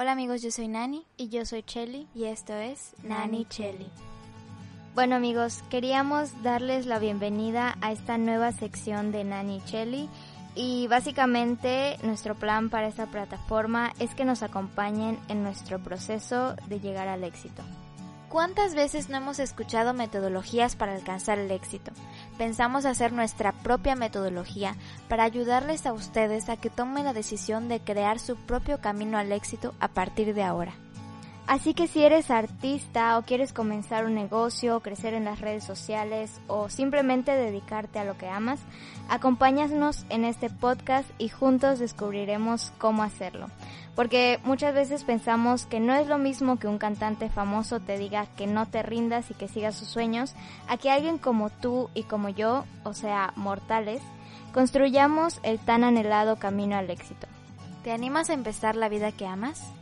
Hola amigos, yo soy Nani y yo soy Chelly y esto es Nani Chelly. Bueno amigos, queríamos darles la bienvenida a esta nueva sección de Nani Chelly y básicamente nuestro plan para esta plataforma es que nos acompañen en nuestro proceso de llegar al éxito. ¿Cuántas veces no hemos escuchado metodologías para alcanzar el éxito? Pensamos hacer nuestra propia metodología para ayudarles a ustedes a que tomen la decisión de crear su propio camino al éxito a partir de ahora. Así que si eres artista o quieres comenzar un negocio, crecer en las redes sociales o simplemente dedicarte a lo que amas, acompáñanos en este podcast y juntos descubriremos cómo hacerlo. Porque muchas veces pensamos que no es lo mismo que un cantante famoso te diga que no te rindas y que sigas sus sueños, a que alguien como tú y como yo, o sea, mortales, construyamos el tan anhelado camino al éxito. ¿Te animas a empezar la vida que amas?